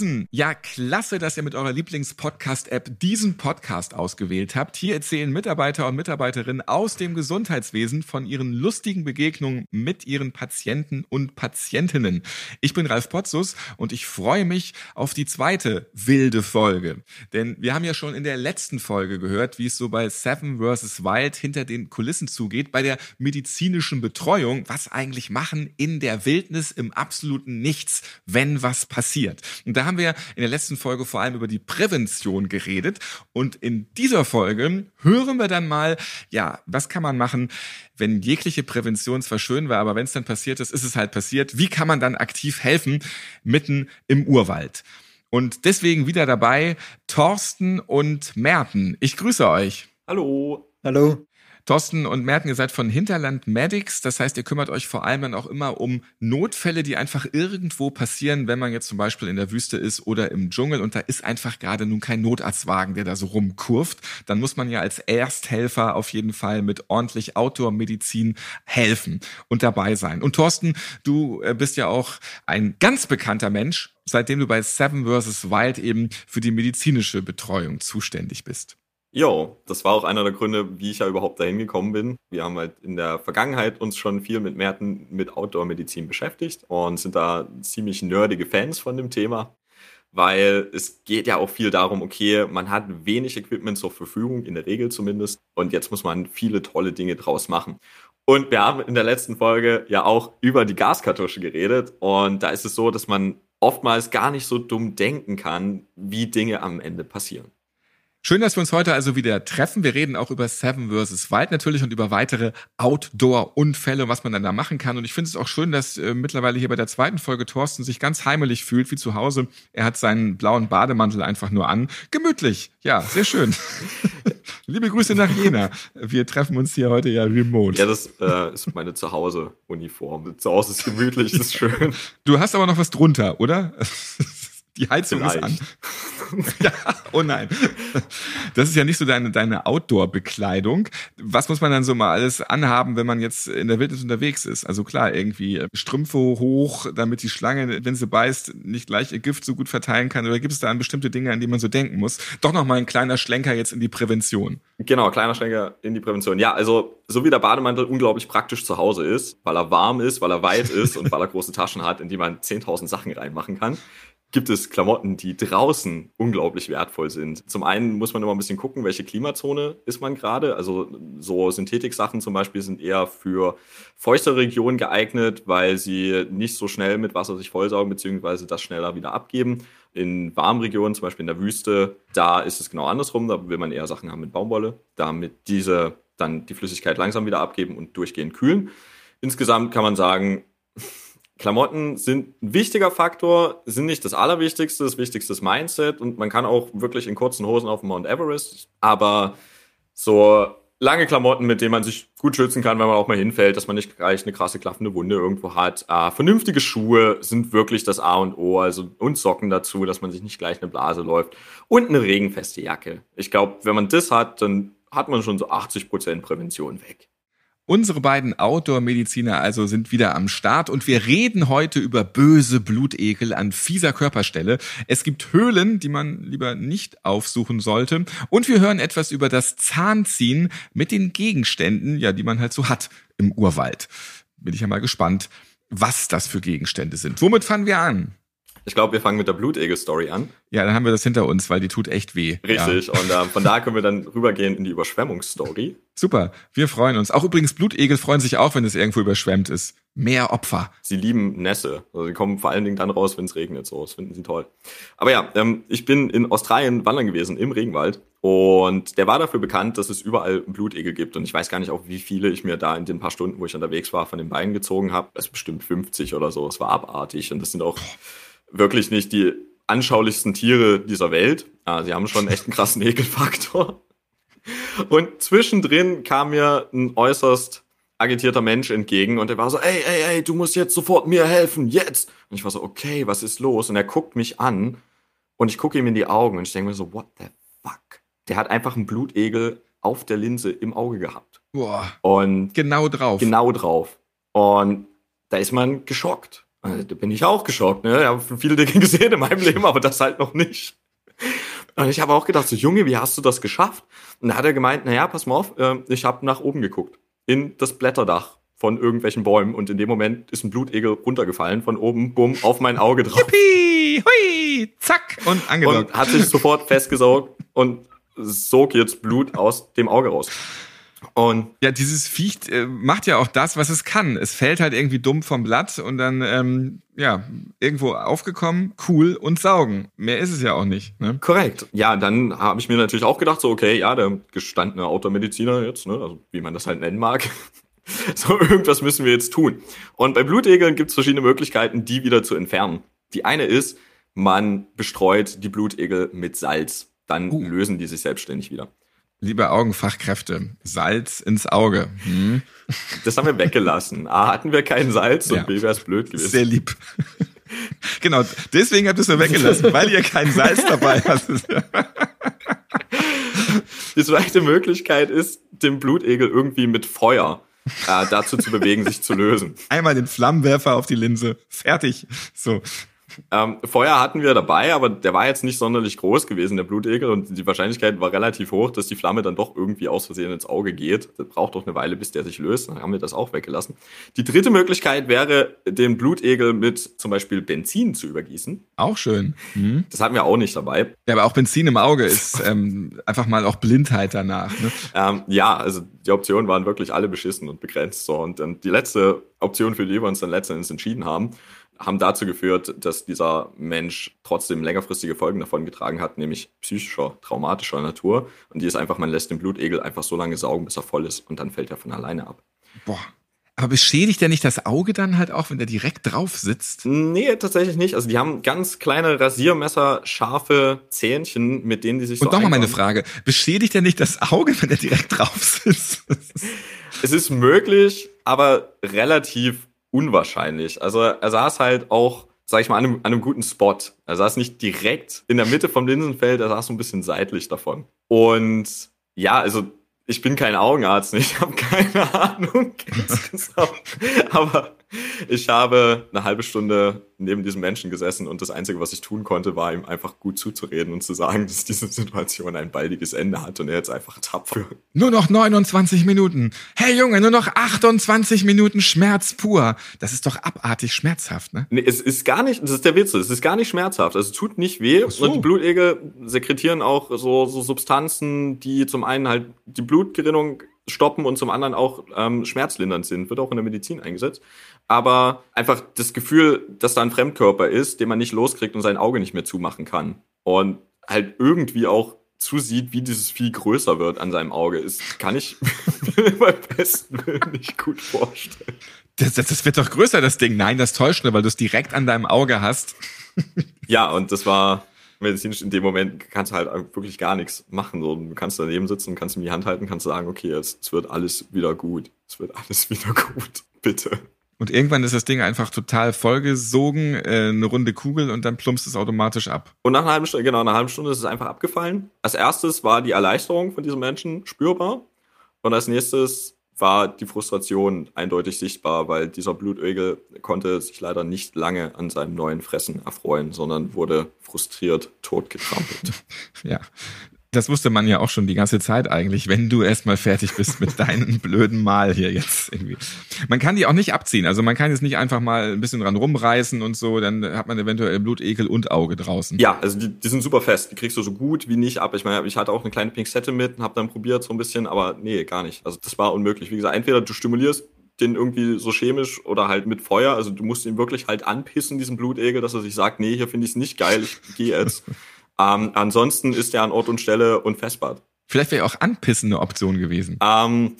Moinsen! Ja, klasse, dass ihr mit eurer Lieblings-Podcast-App diesen Podcast ausgewählt habt. Hier erzählen Mitarbeiter und Mitarbeiterinnen aus dem Gesundheitswesen von ihren lustigen Begegnungen mit ihren Patienten und Patientinnen. Ich bin Ralf Potzus und ich freue mich auf die zweite wilde Folge. Denn wir haben ja schon in der letzten Folge gehört, wie es so bei Seven vs. Wild hinter den Kulissen zugeht, bei der medizinischen Betreuung, was eigentlich machen in der Wildnis im absoluten Nichts, wenn was passiert. Und da haben wir in der letzten Folge vor allem über die Prävention geredet. Und in dieser Folge hören wir dann mal, ja, was kann man machen, wenn jegliche Prävention zwar schön war, aber wenn es dann passiert ist, ist es halt passiert. Wie kann man dann aktiv helfen mitten im Urwald? Und deswegen wieder dabei Thorsten und Merten. Ich grüße euch. Hallo. Hallo. Thorsten und Merten, ihr seid von Hinterland Medics. Das heißt, ihr kümmert euch vor allem dann auch immer um Notfälle, die einfach irgendwo passieren, wenn man jetzt zum Beispiel in der Wüste ist oder im Dschungel und da ist einfach gerade nun kein Notarztwagen, der da so rumkurft. Dann muss man ja als Ersthelfer auf jeden Fall mit ordentlich Outdoor-Medizin helfen und dabei sein. Und Thorsten, du äh, bist ja auch ein ganz bekannter Mensch, seitdem du bei Seven vs. Wild eben für die medizinische Betreuung zuständig bist. Jo, das war auch einer der Gründe, wie ich ja überhaupt dahin gekommen bin. Wir haben halt in der Vergangenheit uns schon viel mit Märten mit Outdoor-Medizin beschäftigt und sind da ziemlich nerdige Fans von dem Thema, weil es geht ja auch viel darum, okay, man hat wenig Equipment zur Verfügung, in der Regel zumindest, und jetzt muss man viele tolle Dinge draus machen. Und wir haben in der letzten Folge ja auch über die Gaskartusche geredet und da ist es so, dass man oftmals gar nicht so dumm denken kann, wie Dinge am Ende passieren. Schön, dass wir uns heute also wieder treffen. Wir reden auch über Seven vs. Wild natürlich und über weitere Outdoor-Unfälle, was man dann da machen kann. Und ich finde es auch schön, dass äh, mittlerweile hier bei der zweiten Folge Thorsten sich ganz heimelig fühlt, wie zu Hause. Er hat seinen blauen Bademantel einfach nur an. Gemütlich. Ja, sehr schön. Liebe Grüße nach Jena. Wir treffen uns hier heute ja remote. Ja, das äh, ist meine Zuhause-Uniform. Zu Hause ist gemütlich, das ist schön. Du hast aber noch was drunter, oder? Die Heizung Vielleicht. ist an. ja, oh nein. Das ist ja nicht so deine, deine Outdoor-Bekleidung. Was muss man dann so mal alles anhaben, wenn man jetzt in der Wildnis unterwegs ist? Also klar, irgendwie Strümpfe hoch, damit die Schlange, wenn sie beißt, nicht gleich ihr Gift so gut verteilen kann. Oder gibt es da bestimmte Dinge, an die man so denken muss? Doch noch mal ein kleiner Schlenker jetzt in die Prävention. Genau, kleiner Schlenker in die Prävention. Ja, also so wie der Bademantel unglaublich praktisch zu Hause ist, weil er warm ist, weil er weit ist und weil er große Taschen hat, in die man 10.000 Sachen reinmachen kann, gibt es Klamotten, die draußen unglaublich wertvoll sind. Zum einen muss man immer ein bisschen gucken, welche Klimazone ist man gerade. Also so Synthetiksachen zum Beispiel sind eher für feuchte Regionen geeignet, weil sie nicht so schnell mit Wasser sich vollsaugen, beziehungsweise das schneller wieder abgeben. In warmen Regionen, zum Beispiel in der Wüste, da ist es genau andersrum. Da will man eher Sachen haben mit Baumwolle, damit diese dann die Flüssigkeit langsam wieder abgeben und durchgehend kühlen. Insgesamt kann man sagen, Klamotten sind ein wichtiger Faktor, sind nicht das Allerwichtigste. Das Wichtigste ist Mindset und man kann auch wirklich in kurzen Hosen auf Mount Everest. Aber so lange Klamotten, mit denen man sich gut schützen kann, wenn man auch mal hinfällt, dass man nicht gleich eine krasse klaffende Wunde irgendwo hat. Äh, vernünftige Schuhe sind wirklich das A und O, also und Socken dazu, dass man sich nicht gleich eine Blase läuft und eine regenfeste Jacke. Ich glaube, wenn man das hat, dann hat man schon so 80 Prozent Prävention weg. Unsere beiden Outdoor-Mediziner also sind wieder am Start und wir reden heute über böse Blutekel an fieser Körperstelle. Es gibt Höhlen, die man lieber nicht aufsuchen sollte und wir hören etwas über das Zahnziehen mit den Gegenständen, ja, die man halt so hat im Urwald. Bin ich ja mal gespannt, was das für Gegenstände sind. Womit fangen wir an? Ich glaube, wir fangen mit der Blutegel-Story an. Ja, dann haben wir das hinter uns, weil die tut echt weh. Richtig, ja. und äh, von da können wir dann rübergehen in die Überschwemmungsstory. Super, wir freuen uns. Auch übrigens, Blutegel freuen sich auch, wenn es irgendwo überschwemmt ist. Mehr Opfer. Sie lieben Nässe. Also sie kommen vor allen Dingen dann raus, wenn es regnet. So, das finden sie toll. Aber ja, ähm, ich bin in Australien wandern gewesen, im Regenwald. Und der war dafür bekannt, dass es überall Blutegel gibt. Und ich weiß gar nicht auch, wie viele ich mir da in den paar Stunden, wo ich unterwegs war, von den Beinen gezogen habe. Das ist bestimmt 50 oder so. Es war abartig. Und das sind auch wirklich nicht die anschaulichsten Tiere dieser Welt. Ah, sie haben schon echt einen krassen Ekelfaktor. Und zwischendrin kam mir ein äußerst agitierter Mensch entgegen und er war so, ey, ey, ey, du musst jetzt sofort mir helfen, jetzt. Und ich war so, okay, was ist los? Und er guckt mich an und ich gucke ihm in die Augen und ich denke mir so, what the fuck? Der hat einfach einen Blutegel auf der Linse im Auge gehabt. Boah. Und Genau drauf. genau drauf. Und da ist man geschockt. Also, Da bin ich auch geschockt. Ne? Ich habe viele Dinge gesehen in meinem Leben, aber das halt noch nicht. Und ich habe auch gedacht, so Junge, wie hast du das geschafft? Und da hat er gemeint, naja, pass mal auf, äh, ich habe nach oben geguckt. In das Blätterdach von irgendwelchen Bäumen. Und in dem Moment ist ein Blutegel runtergefallen von oben, bumm, auf mein Auge drauf. Yippie, hui, zack und angelockt. Und hat sich sofort festgesaugt und sog jetzt Blut aus dem Auge raus. Und Ja, dieses Viech äh, macht ja auch das, was es kann. Es fällt halt irgendwie dumm vom Blatt und dann, ähm, ja, irgendwo aufgekommen, cool und saugen. Mehr ist es ja auch nicht. Ne? Korrekt. Ja, dann habe ich mir natürlich auch gedacht, so, okay, ja, der gestandene Automediziner jetzt, ne, also wie man das halt nennen mag. So, irgendwas müssen wir jetzt tun. Und bei Blutegeln gibt es verschiedene Möglichkeiten, die wieder zu entfernen. Die eine ist, man bestreut die Blutegel mit Salz. Dann Uh. lösen die sich selbstständig wieder. Liebe Augenfachkräfte, Salz ins Auge. Hm? Das haben wir weggelassen. A, hatten wir kein Salz Ja. und B, wäre es blöd gewesen. Sehr lieb. genau, deswegen habt ihr es nur weggelassen, weil ihr kein Salz dabei hattet. Die zweite Möglichkeit ist, den Blutegel irgendwie mit Feuer äh, dazu zu bewegen, sich zu lösen. Einmal den Flammenwerfer auf die Linse. Fertig. So. Ähm, Feuer hatten wir dabei, aber der war jetzt nicht sonderlich groß gewesen, der Blutegel, und die Wahrscheinlichkeit war relativ hoch, dass die Flamme dann doch irgendwie aus Versehen ins Auge geht. Das braucht doch eine Weile, bis der sich löst. Dann haben wir das auch weggelassen. Die dritte Möglichkeit wäre, den Blutegel mit zum Beispiel Benzin zu übergießen. Auch schön. Hm? Das hatten wir auch nicht dabei. Ja, aber auch Benzin im Auge ist ähm, einfach mal auch Blindheit danach. Ne? Ähm, ja, also die Optionen waren wirklich alle beschissen und begrenzt. So. Und ähm, die letzte Option, für die wir uns dann letztendlich entschieden haben, haben dazu geführt, dass dieser Mensch trotzdem längerfristige Folgen davon getragen hat, nämlich psychischer, traumatischer Natur. Und die ist einfach, man lässt den Blutegel einfach so lange saugen, bis er voll ist und dann fällt er von alleine ab. Boah. Aber beschädigt der nicht das Auge dann halt auch, wenn der direkt drauf sitzt? Nee, tatsächlich nicht. Also die haben ganz kleine Rasiermesser, scharfe Zähnchen, mit denen die sich so Und nochmal meine. Frage. Beschädigt der nicht das Auge, wenn der direkt drauf sitzt? Es ist möglich, aber relativ unwahrscheinlich. Also er saß halt auch, sag ich mal, an einem, an einem guten Spot. Er saß nicht direkt in der Mitte vom Linsenfeld, er saß so ein bisschen seitlich davon. Und ja, also ich bin kein Augenarzt, ich habe keine Ahnung insgesamt. Aber ich habe eine halbe Stunde neben diesem Menschen gesessen und das Einzige, was ich tun konnte, war ihm einfach gut zuzureden und zu sagen, dass diese Situation ein baldiges Ende hat und er jetzt einfach tapfer Nur noch 29 Minuten. Hey Junge, nur noch 28 Minuten Schmerz pur. Das ist doch abartig schmerzhaft, ne? Nee, es ist gar nicht, das ist der Witz, es ist gar nicht schmerzhaft. Also es tut nicht weh. so. Und die Blutegel sekretieren auch so, so Substanzen, die zum einen halt die Blutgerinnung stoppen und zum anderen auch ähm, schmerzlindernd sind. Wird auch in der Medizin eingesetzt. Aber einfach das Gefühl, dass da ein Fremdkörper ist, den man nicht loskriegt und sein Auge nicht mehr zumachen kann. Und halt irgendwie auch zusieht, wie dieses Vieh größer wird an seinem Auge, ist, kann ich mir beim besten Willen nicht gut vorstellen. Das, das, das wird doch größer, das Ding. Nein, das täuscht nur, weil du es direkt an deinem Auge hast. Ja, und das war medizinisch in dem Moment kannst du halt wirklich gar nichts machen. So, du kannst daneben sitzen, kannst ihm die Hand halten, kannst sagen, okay, es, es wird alles wieder gut. Es wird alles wieder gut. Bitte. Und irgendwann ist das Ding einfach total vollgesogen, äh, eine runde Kugel und dann plumpst es automatisch ab. Und nach einer halben Stunde, genau, nach einer halben Stunde ist es einfach abgefallen. Als erstes war die Erleichterung von diesem Menschen spürbar. Und als nächstes war die Frustration eindeutig sichtbar, weil dieser Blutegel konnte sich leider nicht lange an seinem neuen Fressen erfreuen, sondern wurde frustriert totgetrampelt. Ja. Das wusste man ja auch schon die ganze Zeit eigentlich, wenn du erstmal fertig bist mit deinem blöden Mal hier jetzt irgendwie. Man kann die auch nicht abziehen. Also man kann jetzt nicht einfach mal ein bisschen dran rumreißen und so, dann hat man eventuell Blutekel und Auge draußen. Ja, also die, die sind super fest. Die kriegst du so gut wie nicht ab. Ich meine, ich hatte auch eine kleine Pinzette mit und habe dann probiert so ein bisschen, aber nee, gar nicht. Also das war unmöglich. Wie gesagt, entweder du stimulierst den irgendwie so chemisch oder halt mit Feuer. Also du musst ihn wirklich halt anpissen, diesen Blutegel, dass er sich sagt, nee, hier finde ich es nicht geil, ich gehe jetzt. ähm, ansonsten ist er an Ort und Stelle unfestbar. Vielleicht wäre auch Anpissen eine Option gewesen. Ähm,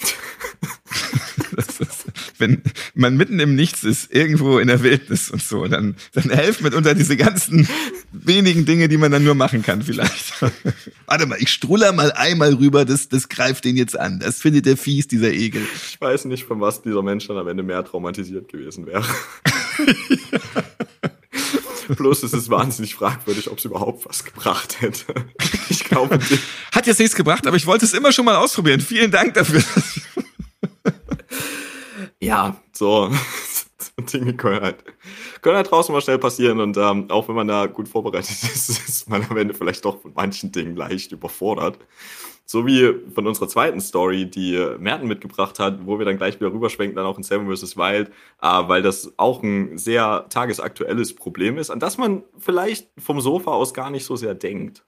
ist wenn man mitten im Nichts ist, irgendwo in der Wildnis und so, dann, dann helfen mitunter diese ganzen wenigen Dinge, die man dann nur machen kann, vielleicht. Warte mal, ich struller mal einmal rüber, das, das greift den jetzt an. Das findet der fies, dieser Egel. Ich weiß nicht, von was dieser Mensch dann am Ende mehr traumatisiert gewesen wäre. Bloß ist es wahnsinnig fragwürdig, ob es überhaupt was gebracht hätte. Ich glaube nicht. Hat jetzt nichts gebracht, aber ich wollte es immer schon mal ausprobieren. Vielen Dank dafür. ja, so, so Dinge können halt, können halt draußen mal schnell passieren und ähm, auch wenn man da gut vorbereitet ist, ist man am Ende vielleicht doch von manchen Dingen leicht überfordert. So wie von unserer zweiten Story, die Merten mitgebracht hat, wo wir dann gleich wieder rüberschwenken, dann auch in Seven vs. Wild, äh, weil das auch ein sehr tagesaktuelles Problem ist, an das man vielleicht vom Sofa aus gar nicht so sehr denkt.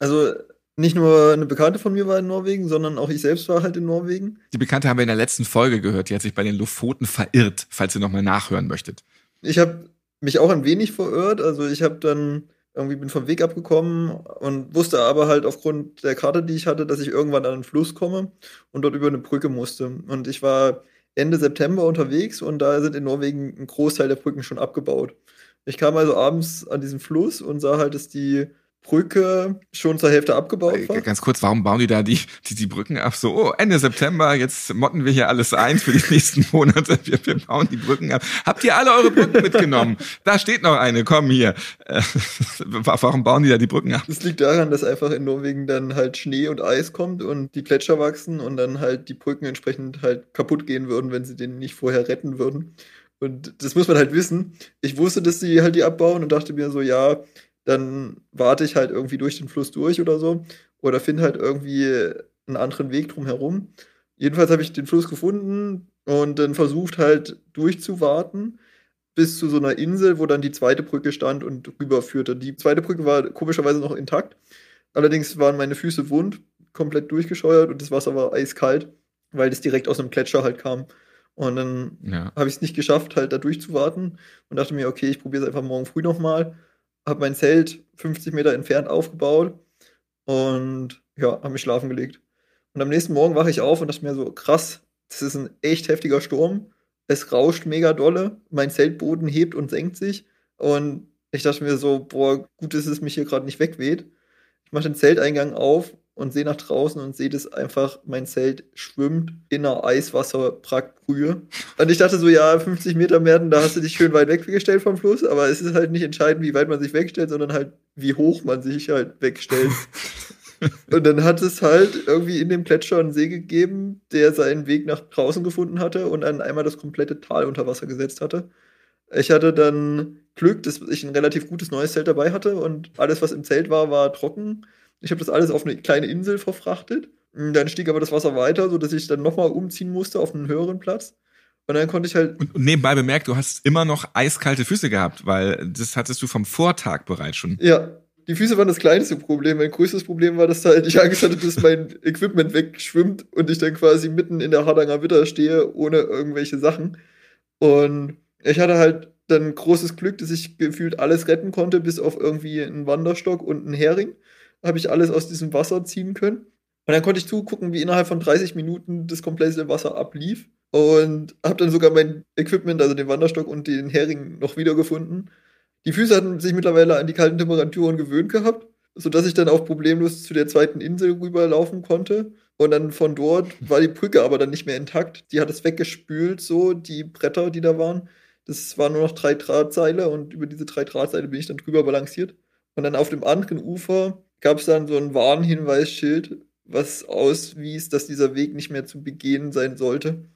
Also nicht nur eine Bekannte von mir war in Norwegen, sondern auch ich selbst war halt in Norwegen. Die Bekannte haben wir in der letzten Folge gehört, die hat sich bei den Lofoten verirrt, falls ihr nochmal nachhören möchtet. Ich habe mich auch ein wenig verirrt, also ich habe dann irgendwie bin vom Weg abgekommen und wusste aber halt aufgrund der Karte, die ich hatte, dass ich irgendwann an den Fluss komme und dort über eine Brücke musste. Und ich war Ende September unterwegs und da sind in Norwegen ein Großteil der Brücken schon abgebaut. Ich kam also abends an diesen Fluss und sah halt, dass die Brücke schon zur Hälfte abgebaut war. Ganz kurz, warum bauen die da die, die, die Brücken ab? So, oh, Ende September, jetzt motten wir hier alles ein für die nächsten Monate. Wir, wir bauen die Brücken ab. Habt ihr alle eure Brücken mitgenommen? Da steht noch eine, komm hier. Äh, warum bauen die da die Brücken ab? Das liegt daran, dass einfach in Norwegen dann halt Schnee und Eis kommt und die Gletscher wachsen und dann halt die Brücken entsprechend halt kaputt gehen würden, wenn sie den nicht vorher retten würden. Und das muss man halt wissen. Ich wusste, dass sie halt die abbauen und dachte mir so, ja, dann warte ich halt irgendwie durch den Fluss durch oder so. Oder finde halt irgendwie einen anderen Weg drumherum. Jedenfalls habe ich den Fluss gefunden und dann versucht halt durchzuwarten bis zu so einer Insel, wo dann die zweite Brücke stand und rüberführte. Die zweite Brücke war komischerweise noch intakt. Allerdings waren meine Füße wund, komplett durchgescheuert und das Wasser war eiskalt, weil das direkt aus einem Gletscher halt kam. Und dann ja. habe ich es nicht geschafft, halt da durchzuwarten und dachte mir, okay, ich probiere es einfach morgen früh nochmal habe mein Zelt 50 Meter entfernt aufgebaut und ja, habe mich schlafen gelegt. Und am nächsten Morgen wache ich auf und dachte mir so, krass, das ist ein echt heftiger Sturm. Es rauscht mega dolle, mein Zeltboden hebt und senkt sich. Und ich dachte mir so, boah, gut, dass es mich hier gerade nicht wegweht. Ich mache den Zelteingang auf und sehe nach draußen und sehe das einfach, mein Zelt schwimmt in einer Eiswasserprachtbrühe. Und ich dachte so, ja, 50 Meter mehr, da hast du dich schön weit weggestellt vom Fluss, aber es ist halt nicht entscheidend, wie weit man sich wegstellt, sondern halt, wie hoch man sich halt wegstellt. und dann hat es halt irgendwie in dem Gletscher einen See gegeben, der seinen Weg nach draußen gefunden hatte und dann einmal das komplette Tal unter Wasser gesetzt hatte. Ich hatte dann Glück, dass ich ein relativ gutes neues Zelt dabei hatte und alles, was im Zelt war, war trocken. Ich habe das alles auf eine kleine Insel verfrachtet. Dann stieg aber das Wasser weiter, sodass ich dann nochmal umziehen musste auf einen höheren Platz. Und dann konnte ich halt. Und, nebenbei bemerkt, du hast immer noch eiskalte Füße gehabt, weil das hattest du vom Vortag bereits schon. Ja, die Füße waren das kleinste Problem. Mein größtes Problem war, dass halt ich Angst hatte, dass mein Equipment wegschwimmt und ich dann quasi mitten in der Hardanger Witter stehe, ohne irgendwelche Sachen. Und ich hatte halt dann großes Glück, dass ich gefühlt alles retten konnte, bis auf irgendwie einen Wanderstock und einen Hering habe ich alles aus diesem Wasser ziehen können. Und dann konnte ich zugucken, wie innerhalb von 30 Minuten das komplette Wasser ablief. Und habe dann sogar mein Equipment, also den Wanderstock und den Hering, noch wiedergefunden. Die Füße hatten sich mittlerweile an die kalten Temperaturen gewöhnt gehabt, sodass ich dann auch problemlos zu der zweiten Insel rüberlaufen konnte. Und dann von dort war die Brücke aber dann nicht mehr intakt. Die hat es weggespült, so, die Bretter, die da waren. Das waren nur noch drei Drahtseile und über diese drei Drahtseile bin ich dann drüber balanciert. Und dann auf dem anderen Ufer gab es dann so ein Warnhinweisschild, was auswies, dass dieser Weg nicht mehr zu begehen sein sollte.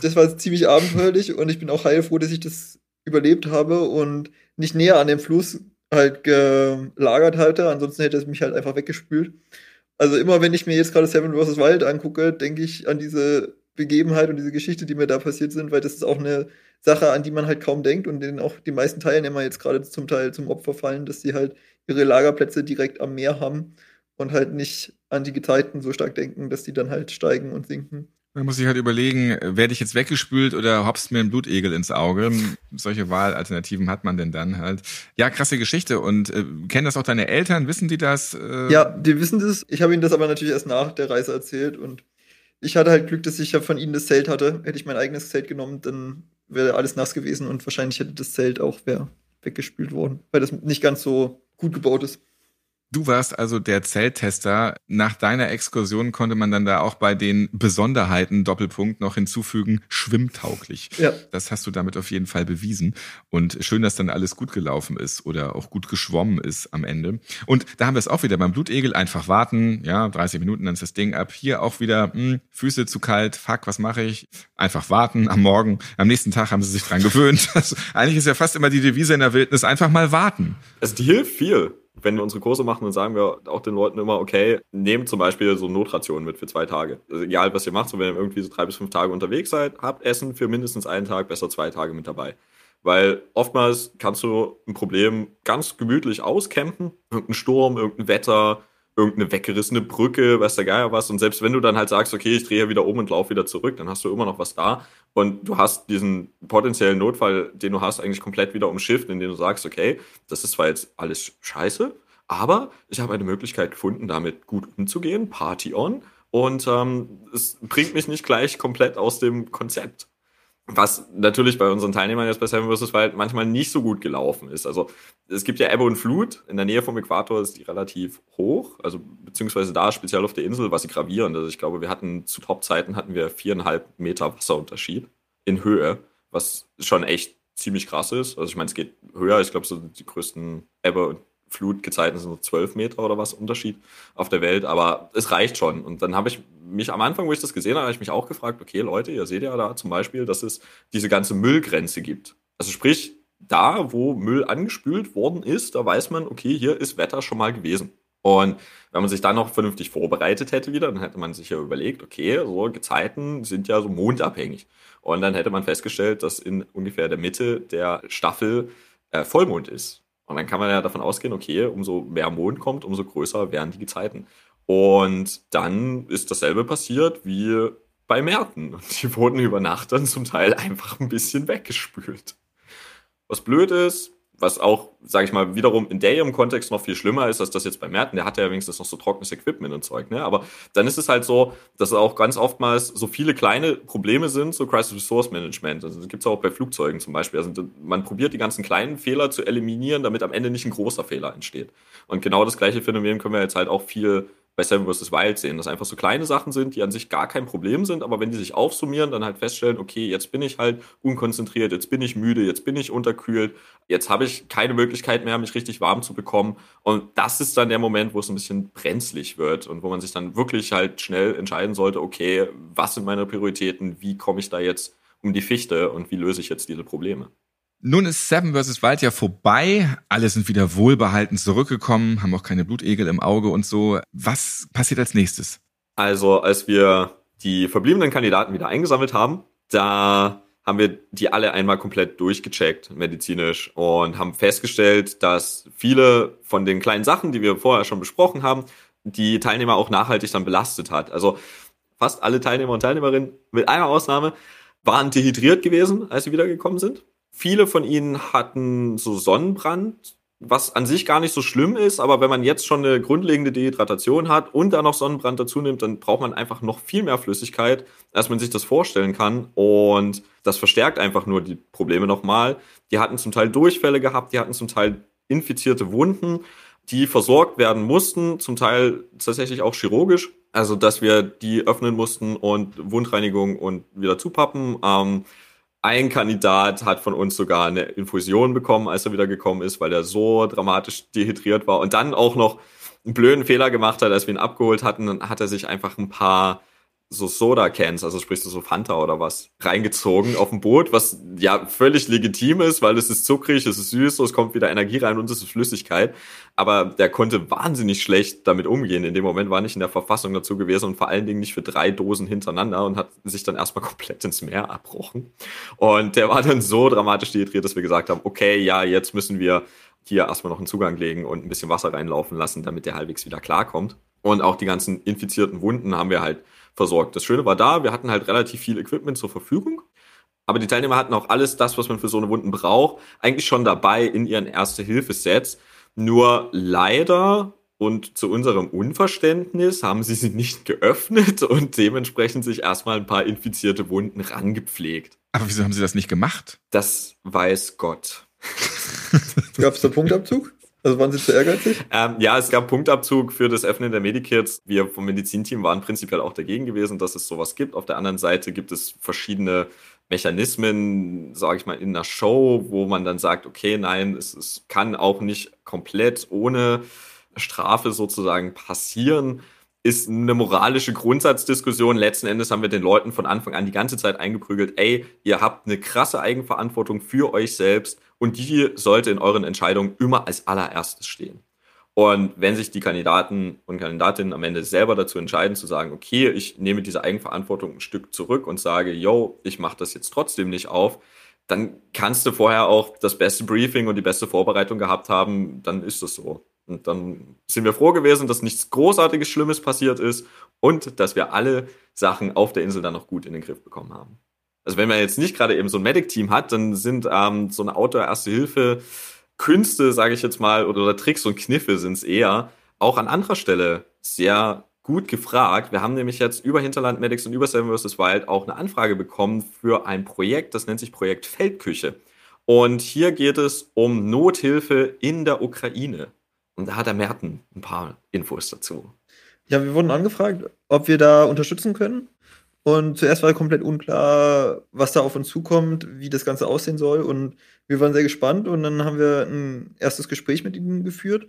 Das war ziemlich abenteuerlich und ich bin auch heilfroh, dass ich das überlebt habe und nicht näher an dem Fluss halt gelagert hatte. Ansonsten hätte es mich halt einfach weggespült. Also immer wenn ich mir jetzt gerade Seven vs. Wild angucke, denke ich an diese Begebenheit und diese Geschichte, die mir da passiert sind, weil das ist auch eine Sache, an die man halt kaum denkt und denen auch die meisten Teilnehmer jetzt gerade zum Teil zum Opfer fallen, dass sie halt ihre Lagerplätze direkt am Meer haben und halt nicht an die Gezeiten so stark denken, dass die dann halt steigen und sinken. Man muss sich halt überlegen, werde ich jetzt weggespült oder hopst mir ein Blutegel ins Auge? Solche Wahlalternativen hat man denn dann halt. Ja, krasse Geschichte. Und äh, kennen das auch deine Eltern? Wissen die das? Äh? Ja, die wissen das. Ich habe ihnen das aber natürlich erst nach der Reise erzählt und Ich hatte halt Glück, dass ich ja von ihnen das Zelt hatte. Hätte ich mein eigenes Zelt genommen, dann wäre alles nass gewesen und wahrscheinlich hätte das Zelt auch weggespült worden, weil das nicht ganz so gut gebaut ist. Du warst also der Zelttester. Nach deiner Exkursion konnte man dann da auch bei den Besonderheiten Doppelpunkt noch hinzufügen, schwimmtauglich. Ja. Das hast du damit auf jeden Fall bewiesen. Und schön, dass dann alles gut gelaufen ist oder auch gut geschwommen ist am Ende. Und da haben wir es auch wieder beim Blutegel. Einfach warten, ja, 30 Minuten, dann ist das Ding ab. Hier auch wieder, mh, hm, Füße zu kalt, fuck, was mache ich? Einfach warten am Morgen. Am nächsten Tag haben sie sich dran gewöhnt. Also, eigentlich ist ja fast immer die Devise in der Wildnis, einfach mal warten. Also die hilft viel wenn wir unsere Kurse machen, dann sagen wir auch den Leuten immer, okay, nehmt zum Beispiel so Notrationen mit für zwei Tage. Also egal, was ihr macht, so wenn ihr irgendwie so drei bis fünf Tage unterwegs seid, habt Essen für mindestens einen Tag, besser zwei Tage mit dabei. Weil oftmals kannst du ein Problem ganz gemütlich auscampen. Irgendein Sturm, irgendein Wetter, irgendeine weggerissene Brücke, weiß der Geier was. Und selbst wenn du dann halt sagst, okay, ich drehe wieder um und laufe wieder zurück, dann hast du immer noch was da. Und du hast diesen potenziellen Notfall, den du hast, eigentlich komplett wieder umschifft, indem du sagst, okay, das ist zwar jetzt alles scheiße, aber ich habe eine Möglichkeit gefunden, damit gut umzugehen, Party on. Und ähm, es bringt mich nicht gleich komplett aus dem Konzept. Was natürlich bei unseren Teilnehmern jetzt bei Seven vs. Wild manchmal nicht so gut gelaufen ist. Also es gibt ja Ebbe und Flut. In der Nähe vom Äquator ist die relativ hoch. Also beziehungsweise da speziell auf der Insel, was sie gravierend. Also ich glaube, wir hatten zu Topzeiten hatten wir viereinhalb Meter Wasserunterschied in Höhe, was schon echt ziemlich krass ist. Also ich meine, es geht höher. Ich glaube, so die größten Ebbe und Flutgezeiten sind so zwölf Meter oder was Unterschied auf der Welt, aber es reicht schon. Und dann habe ich mich am Anfang, wo ich das gesehen habe, habe ich mich auch gefragt, okay, Leute, ihr seht ja da zum Beispiel, dass es diese ganze Müllgrenze gibt. Also sprich, da, wo Müll angespült worden ist, da weiß man, okay, hier ist Wetter schon mal gewesen. Und wenn man sich dann noch vernünftig vorbereitet hätte wieder, dann hätte man sich ja überlegt, okay, so Gezeiten sind ja so mondabhängig. Und dann hätte man festgestellt, dass in ungefähr der Mitte der Staffel äh, Vollmond ist. Und dann kann man ja davon ausgehen, okay, umso mehr Mond kommt, umso größer werden die Gezeiten. Und dann ist dasselbe passiert wie bei Märten. Die wurden über Nacht dann zum Teil einfach ein bisschen weggespült. Was blöd ist, was auch, sage ich mal, wiederum in der Kontext noch viel schlimmer ist, als das jetzt bei Merten. Der hat ja wenigstens noch so trockenes Equipment und Zeug, ne? Aber dann ist es halt so, dass es auch ganz oftmals so viele kleine Probleme sind, so Crisis Resource Management. Also das gibt es auch bei Flugzeugen zum Beispiel. Also man probiert die ganzen kleinen Fehler zu eliminieren, damit am Ende nicht ein großer Fehler entsteht. Und genau das gleiche Phänomen können wir jetzt halt auch viel bei Seven vs. Wild sehen, dass einfach so kleine Sachen sind, die an sich gar kein Problem sind, aber wenn die sich aufsummieren, dann halt feststellen, okay, jetzt bin ich halt unkonzentriert, jetzt bin ich müde, jetzt bin ich unterkühlt, jetzt habe ich keine Möglichkeit mehr, mich richtig warm zu bekommen. Und das ist dann der Moment, wo es ein bisschen brenzlig wird und wo man sich dann wirklich halt schnell entscheiden sollte, okay, was sind meine Prioritäten, wie komme ich da jetzt um die Fichte und wie löse ich jetzt diese Probleme. Nun ist Seven vs. Wild ja vorbei. Alle sind wieder wohlbehalten zurückgekommen, haben auch keine Blutegel im Auge und so. Was passiert als nächstes? Also, als wir die verbliebenen Kandidaten wieder eingesammelt haben, da haben wir die alle einmal komplett durchgecheckt, medizinisch, und haben festgestellt, dass viele von den kleinen Sachen, die wir vorher schon besprochen haben, die Teilnehmer auch nachhaltig dann belastet hat. Also fast alle Teilnehmer und Teilnehmerinnen, mit einer Ausnahme, waren dehydriert gewesen, als sie wiedergekommen sind. Viele von ihnen hatten so Sonnenbrand, was an sich gar nicht so schlimm ist, aber wenn man jetzt schon eine grundlegende Dehydratation hat und da noch Sonnenbrand dazu nimmt, dann braucht man einfach noch viel mehr Flüssigkeit, als man sich das vorstellen kann. Und das verstärkt einfach nur die Probleme nochmal. Die hatten zum Teil Durchfälle gehabt, die hatten zum Teil infizierte Wunden, die versorgt werden mussten, zum Teil tatsächlich auch chirurgisch. Also, dass wir die öffnen mussten und Wundreinigung und wieder zupappen. Ähm, ein Kandidat hat von uns sogar eine Infusion bekommen, als er wieder gekommen ist, weil er so dramatisch dehydriert war und dann auch noch einen blöden Fehler gemacht hat, als wir ihn abgeholt hatten, dann hat er sich einfach ein paar so Soda-Cans, also sprichst du so Fanta oder was, reingezogen auf dem Boot, was ja völlig legitim ist, weil es ist zuckrig, es ist süß, es kommt wieder Energie rein und es ist Flüssigkeit. Aber der konnte wahnsinnig schlecht damit umgehen. In dem Moment war nicht in der Verfassung dazu gewesen und vor allen Dingen nicht für drei Dosen hintereinander und hat sich dann erstmal komplett ins Meer abbrochen. Und der war dann so dramatisch dehydriert, dass wir gesagt haben, okay, ja, jetzt müssen wir hier erstmal noch einen Zugang legen und ein bisschen Wasser reinlaufen lassen, damit der halbwegs wieder klarkommt. Und auch die ganzen infizierten Wunden haben wir halt versorgt. Das Schöne war da, wir hatten halt relativ viel Equipment zur Verfügung. Aber die Teilnehmer hatten auch alles das, was man für so eine Wunden braucht, eigentlich schon dabei in ihren Erste-Hilfe-Sets. Nur leider und zu unserem Unverständnis haben sie sie nicht geöffnet und dementsprechend sich erstmal ein paar infizierte Wunden rangepflegt. Aber wieso haben sie das nicht gemacht? Das weiß Gott. Gab es da Punktabzug? Also waren Sie zu ehrgeizig? Ähm, ja, es gab Punktabzug für das Öffnen der Medikits. Wir vom Medizinteam waren prinzipiell auch dagegen gewesen, dass es sowas gibt. Auf der anderen Seite gibt es verschiedene Mechanismen, sage ich mal, in einer Show, wo man dann sagt, okay, nein, es, es kann auch nicht komplett ohne Strafe sozusagen passieren ist eine moralische Grundsatzdiskussion. Letzten Endes haben wir den Leuten von Anfang an die ganze Zeit eingeprügelt, ey, ihr habt eine krasse Eigenverantwortung für euch selbst und die sollte in euren Entscheidungen immer als allererstes stehen. Und wenn sich die Kandidaten und Kandidatinnen am Ende selber dazu entscheiden, zu sagen, okay, ich nehme diese Eigenverantwortung ein Stück zurück und sage, yo, ich mache das jetzt trotzdem nicht auf, dann kannst du vorher auch das beste Briefing und die beste Vorbereitung gehabt haben, dann ist das so. Und dann sind wir froh gewesen, dass nichts Großartiges, Schlimmes passiert ist und dass wir alle Sachen auf der Insel dann noch gut in den Griff bekommen haben. Also wenn man jetzt nicht gerade eben so ein Medic-Team hat, dann sind ähm, so eine Outdoor-Erste-Hilfe Künste, sage ich jetzt mal, oder, oder Tricks und Kniffe sind es eher, auch an anderer Stelle sehr gut gefragt. Wir haben nämlich jetzt über Hinterland Medics und über Seven vs. Wild auch eine Anfrage bekommen für ein Projekt, das nennt sich Projekt Feldküche. Und hier geht es um Nothilfe in der Ukraine. Und da hat der Merten ein paar Infos dazu. Ja, wir wurden angefragt, ob wir da unterstützen können. Und zuerst war komplett unklar, was da auf uns zukommt, wie das Ganze aussehen soll. Und wir waren sehr gespannt und dann haben wir ein erstes Gespräch mit ihnen geführt.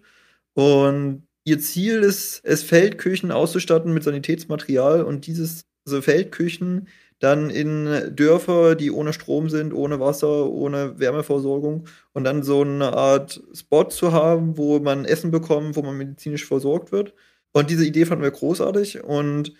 Und ihr Ziel ist es, Feldküchen auszustatten mit Sanitätsmaterial und dieses also Feldküchen dann in Dörfer, die ohne Strom sind, ohne Wasser, ohne Wärmeversorgung und dann so eine Art Spot zu haben, wo man Essen bekommt, wo man medizinisch versorgt wird. Und diese Idee fanden wir großartig und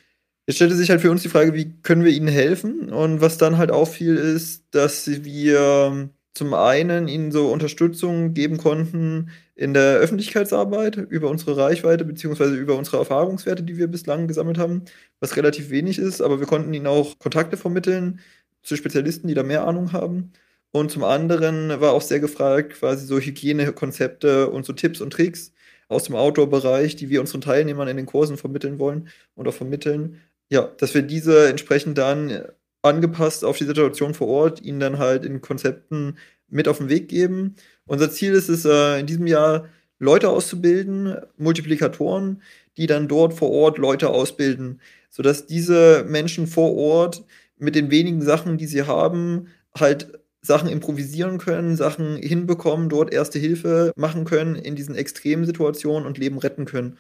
Jetzt stellte sich halt für uns die Frage, wie können wir ihnen helfen? Und was dann halt auffiel, ist, dass wir zum einen ihnen so Unterstützung geben konnten in der Öffentlichkeitsarbeit über unsere Reichweite beziehungsweise über unsere Erfahrungswerte, die wir bislang gesammelt haben, was relativ wenig ist, aber wir konnten ihnen auch Kontakte vermitteln zu Spezialisten, die da mehr Ahnung haben. Und zum anderen war auch sehr gefragt, quasi so Hygienekonzepte und so Tipps und Tricks aus dem Outdoor-Bereich, die wir unseren Teilnehmern in den Kursen vermitteln wollen und auch vermitteln. Ja, dass wir diese entsprechend dann angepasst auf die Situation vor Ort, ihnen dann halt in Konzepten mit auf den Weg geben. Unser Ziel ist es, äh, in diesem Jahr Leute auszubilden, Multiplikatoren, die dann dort vor Ort Leute ausbilden, sodass diese Menschen vor Ort mit den wenigen Sachen, die sie haben, halt Sachen improvisieren können, Sachen hinbekommen, dort erste Hilfe machen können in diesen extremen Situationen und Leben retten können.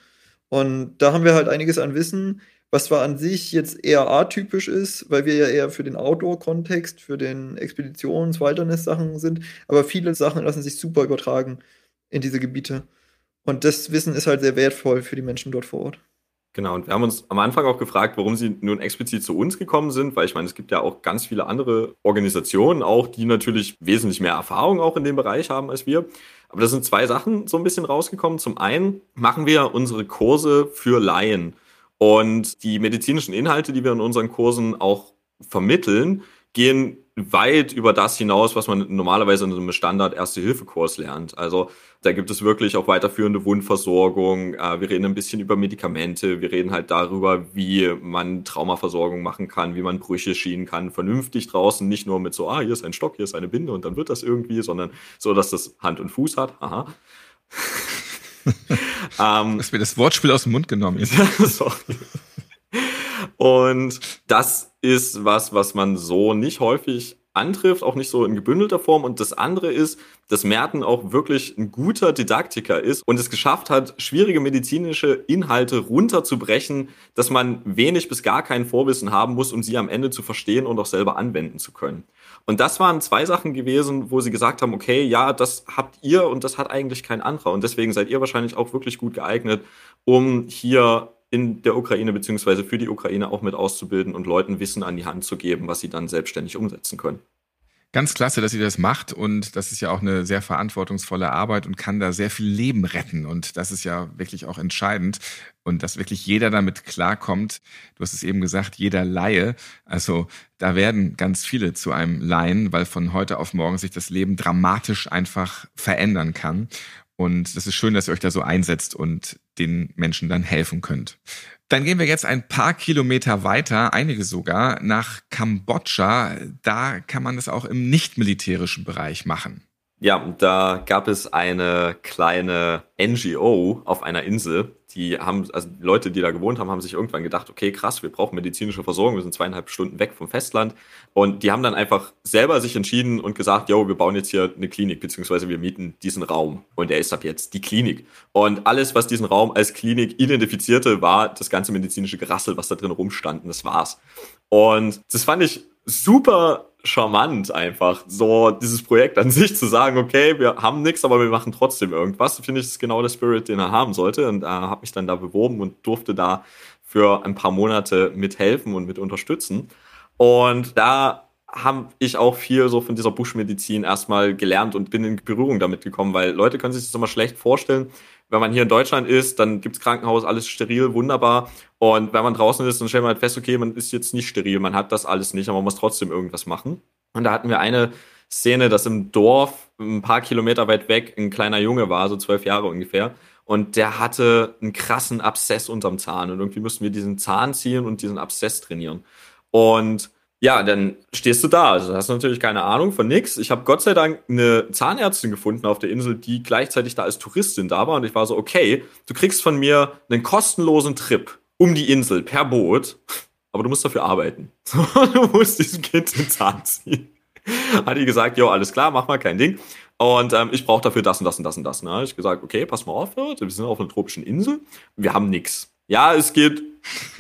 Und da haben wir halt einiges an Wissen, was zwar an sich jetzt eher atypisch ist, weil wir ja eher für den Outdoor-Kontext, für den Expeditions-, Wilderness-Sachen sind, aber viele Sachen lassen sich super übertragen in diese Gebiete. Und das Wissen ist halt sehr wertvoll für die Menschen dort vor Ort. Genau, und wir haben uns am Anfang auch gefragt, warum sie nun explizit zu uns gekommen sind, weil ich meine, es gibt ja auch ganz viele andere Organisationen, auch die natürlich wesentlich mehr Erfahrung auch in dem Bereich haben als wir. Aber da sind zwei Sachen so ein bisschen rausgekommen. Zum einen machen wir unsere Kurse für Laien. Und die medizinischen Inhalte, die wir in unseren Kursen auch vermitteln, gehen weit über das hinaus, was man normalerweise in einem Standard Erste-Hilfe-Kurs lernt. Also da gibt es wirklich auch weiterführende Wundversorgung. Äh, wir reden ein bisschen über Medikamente. Wir reden halt darüber, wie man Traumaversorgung machen kann, wie man Brüche schienen kann, vernünftig draußen, nicht nur mit so, ah, hier ist ein Stock, hier ist eine Binde und dann wird das irgendwie, sondern so, dass das Hand und Fuß hat. Aha. ähm, Hast mir das Wortspiel aus dem Mund genommen jetzt. Sorry. Und das ist was, was man so nicht häufig antrifft, auch nicht so in gebündelter Form. Und das andere ist, dass Merten auch wirklich ein guter Didaktiker ist und es geschafft hat, schwierige medizinische Inhalte runterzubrechen, dass man wenig bis gar kein Vorwissen haben muss, um sie am Ende zu verstehen und auch selber anwenden zu können. Und das waren zwei Sachen gewesen, wo sie gesagt haben, okay, ja, das habt ihr und das hat eigentlich kein anderer. Und deswegen seid ihr wahrscheinlich auch wirklich gut geeignet, um hier in der Ukraine beziehungsweise für die Ukraine auch mit auszubilden und Leuten Wissen an die Hand zu geben, was sie dann selbstständig umsetzen können. Ganz klasse, dass ihr das macht und das ist ja auch eine sehr verantwortungsvolle Arbeit und kann da sehr viel Leben retten und das ist ja wirklich auch entscheidend. und dass wirklich jeder damit klarkommt. Du hast es eben gesagt, jeder Laie. Also da werden ganz viele zu einem Laien, weil von heute auf morgen sich das Leben dramatisch einfach verändern kann. Und das ist schön, dass ihr euch da so einsetzt und den Menschen dann helfen könnt. Dann gehen wir jetzt ein paar Kilometer weiter, einige sogar, nach Kambodscha. Da kann man das auch im nicht-militärischen Bereich machen. Ja, da gab es eine kleine NGO auf einer Insel. Die haben, also Leute, die da gewohnt haben, haben sich irgendwann gedacht, okay, krass, wir brauchen medizinische Versorgung, wir sind zweieinhalb Stunden weg vom Festland. Und die haben dann einfach selber sich entschieden und gesagt, yo, wir bauen jetzt hier eine Klinik, beziehungsweise wir mieten diesen Raum. Und der ist ab jetzt die Klinik. Und alles, was diesen Raum als Klinik identifizierte, war das ganze medizinische Gerassel, was da drin rumstand. Und das war's. Und das fand ich super charmant einfach, so dieses Projekt an sich zu sagen, okay, wir haben nichts, aber wir machen trotzdem irgendwas. Finde ich, ist genau der Spirit, den er haben sollte. Und äh, habe mich dann da beworben und durfte da für ein paar Monate mithelfen und mit unterstützen. Und da habe ich auch viel so von dieser Buschmedizin erstmal gelernt und bin in Berührung damit gekommen, weil Leute können sich das immer schlecht vorstellen. Wenn man hier in Deutschland ist, dann gibt's Krankenhaus, alles steril, wunderbar. Und wenn man draußen ist, dann stellt man halt fest, okay, man ist jetzt nicht steril, man hat das alles nicht, aber man muss trotzdem irgendwas machen. Und da hatten wir eine Szene, dass im Dorf ein paar Kilometer weit weg ein kleiner Junge war, so zwölf Jahre ungefähr. Und der hatte einen krassen Abszess unterm Zahn. Und irgendwie mussten wir diesen Zahn ziehen und diesen Abszess trainieren. Und ja, dann stehst du da. Also hast natürlich keine Ahnung von nix. Ich habe Gott sei Dank eine Zahnärztin gefunden auf der Insel, die gleichzeitig da als Touristin da war. Und ich war so, okay, du kriegst von mir einen kostenlosen Trip um die Insel per Boot, aber du musst dafür arbeiten. du musst diesem Kind den Zahn ziehen. Hat die gesagt, jo, alles klar, mach mal kein Ding. Und ähm, ich brauche dafür das und das und das und das. Ne? Ich gesagt, okay, pass mal auf, wir sind auf einer tropischen Insel, wir haben nix. Ja, es geht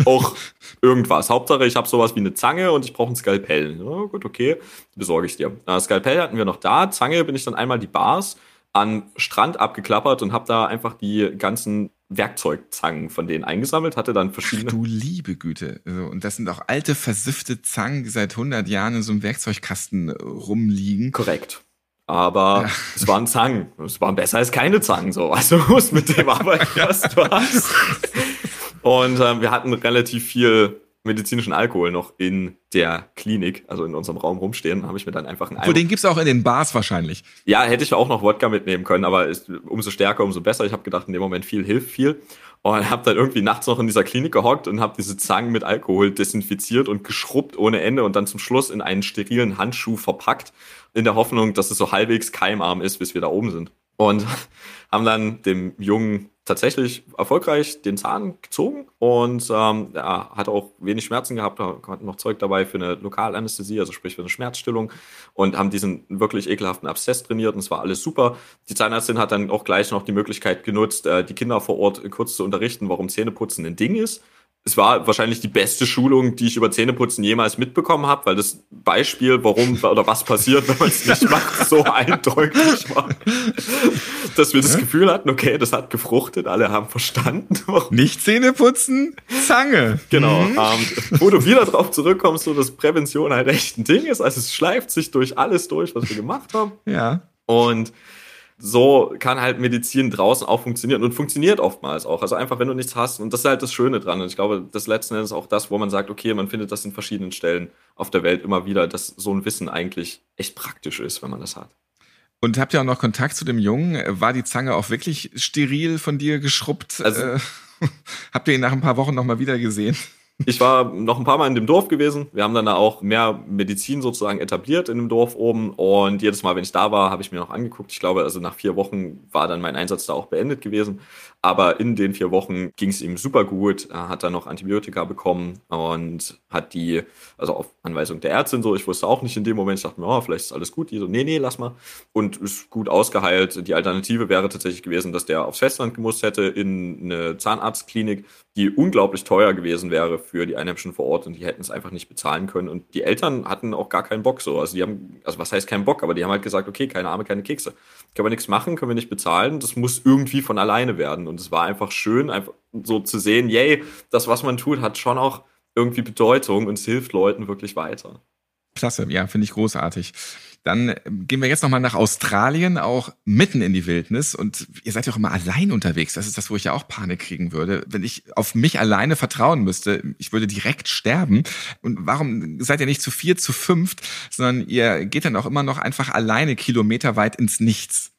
auch irgendwas. Hauptsache, ich habe sowas wie eine Zange und ich brauche ein Skalpell. Ja, gut, okay, besorge ich dir. Äh, Skalpell hatten wir noch da. Zange bin ich dann einmal die Bars an Strand abgeklappert und habe da einfach die ganzen Werkzeugzangen von denen eingesammelt, hatte dann verschiedene. Ach, du liebe Güte. Und das sind auch alte, versiffte Zangen, die seit 100 Jahren in so einem Werkzeugkasten rumliegen. Korrekt. Aber ja. es waren Zangen. Es waren besser als keine Zangen, so. Also du musst mit dem arbeiten, was du hast. Und ähm, wir hatten relativ viel medizinischen Alkohol noch in der Klinik, also in unserem Raum rumstehen, habe ich mir dann einfach einen Eimer. den gibt's auch in den Bars wahrscheinlich. Ja, hätte ich auch noch Wodka mitnehmen können, aber ist, umso stärker, umso besser. Ich habe gedacht, in dem Moment viel hilft viel. Und habe dann irgendwie nachts noch in dieser Klinik gehockt und habe diese Zangen mit Alkohol desinfiziert und geschrubbt ohne Ende und dann zum Schluss in einen sterilen Handschuh verpackt, in der Hoffnung, dass es so halbwegs keimarm ist, bis wir da oben sind. Und haben dann dem Jungen tatsächlich erfolgreich den Zahn gezogen und ähm, er hat auch wenig Schmerzen gehabt, hatten noch Zeug dabei für eine Lokalanästhesie, also sprich für eine Schmerzstillung und haben diesen wirklich ekelhaften Abszess trainiert und es war alles super. Die Zahnärztin hat dann auch gleich noch die Möglichkeit genutzt, äh, die Kinder vor Ort kurz zu unterrichten, warum Zähneputzen ein Ding ist es war wahrscheinlich die beste Schulung, die ich über Zähneputzen jemals mitbekommen habe, weil das Beispiel, warum oder was passiert, wenn man es nicht macht, so eindeutig war, dass wir das Gefühl hatten, okay, das hat gefruchtet, alle haben verstanden. Warum. Nicht Zähneputzen, Zange. Genau. Mhm. Ähm, wo du wieder drauf zurückkommst, so dass Prävention halt echt ein Ding ist, also es schleift sich durch alles durch, was wir gemacht haben. Ja. Und so kann halt Medizin draußen auch funktionieren und funktioniert oftmals auch. Also einfach, wenn du nichts hast. Und das ist halt das Schöne dran. Und ich glaube, das letzten Endes auch das, wo man sagt, okay, man findet das in verschiedenen Stellen auf der Welt immer wieder, dass so ein Wissen eigentlich echt praktisch ist, wenn man das hat. Und habt ihr auch noch Kontakt zu dem Jungen? War die Zange auch wirklich steril von dir geschrubbt? Also, äh, habt ihr ihn nach ein paar Wochen nochmal wieder gesehen? Ich war noch ein paar Mal in dem Dorf gewesen. Wir haben dann da auch mehr Medizin sozusagen etabliert in dem Dorf oben. Und jedes Mal, wenn ich da war, habe ich mir noch angeguckt. Ich glaube, also nach vier Wochen war dann mein Einsatz da auch beendet gewesen. Aber in den vier Wochen ging es ihm super gut. Er hat dann noch Antibiotika bekommen und hat die, also auf Anweisung der Ärztin so, ich wusste auch nicht in dem Moment, ich dachte mir, oh, vielleicht ist alles gut. Die so, nee, nee, lass mal. Und ist gut ausgeheilt. Die Alternative wäre tatsächlich gewesen, dass der aufs Festland gemusst hätte in eine Zahnarztklinik, die unglaublich teuer gewesen wäre für die Einheimischen vor Ort und die hätten es einfach nicht bezahlen können. Und die Eltern hatten auch gar keinen Bock so. Also die haben, also was heißt keinen Bock, aber die haben halt gesagt, okay, keine Arme, keine Kekse. Können wir nichts machen, können wir nicht bezahlen. Das muss irgendwie von alleine werden. Es war einfach schön, einfach so zu sehen, yay, das, was man tut, hat schon auch irgendwie Bedeutung und es hilft Leuten wirklich weiter. Klasse, ja, finde ich großartig. Dann äh, gehen wir jetzt nochmal nach Australien, auch mitten in die Wildnis. Und ihr seid ja auch immer allein unterwegs. Das ist das, wo ich ja auch Panik kriegen würde. Wenn ich auf mich alleine vertrauen müsste, ich würde direkt sterben. Und warum seid ihr nicht zu vier, zu fünft, sondern ihr geht dann auch immer noch einfach alleine kilometerweit ins Nichts?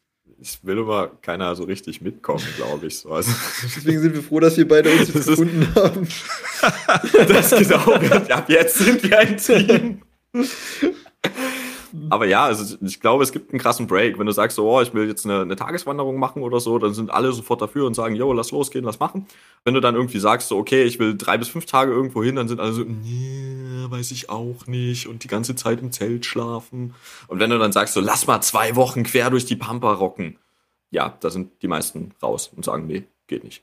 Ich will immer keiner so richtig mitkommen, glaube ich. So. Also, Deswegen sind wir froh, dass wir beide uns jetzt gefunden haben. das genau. Ab jetzt sind wir ein Team. Aber ja, also ich glaube, es gibt einen krassen Break. Wenn du sagst, so, oh, ich will jetzt eine, eine, Tageswanderung machen oder so, dann sind alle sofort dafür und sagen, yo, lass losgehen, lass machen. Wenn du dann irgendwie sagst, so, okay, ich will drei bis fünf Tage irgendwo hin, dann sind alle so, nee, weiß ich auch nicht und die ganze Zeit im Zelt schlafen. Und wenn du dann sagst, so, lass mal zwei Wochen quer durch die Pampa rocken, ja, da sind die meisten raus und sagen, nee, geht nicht.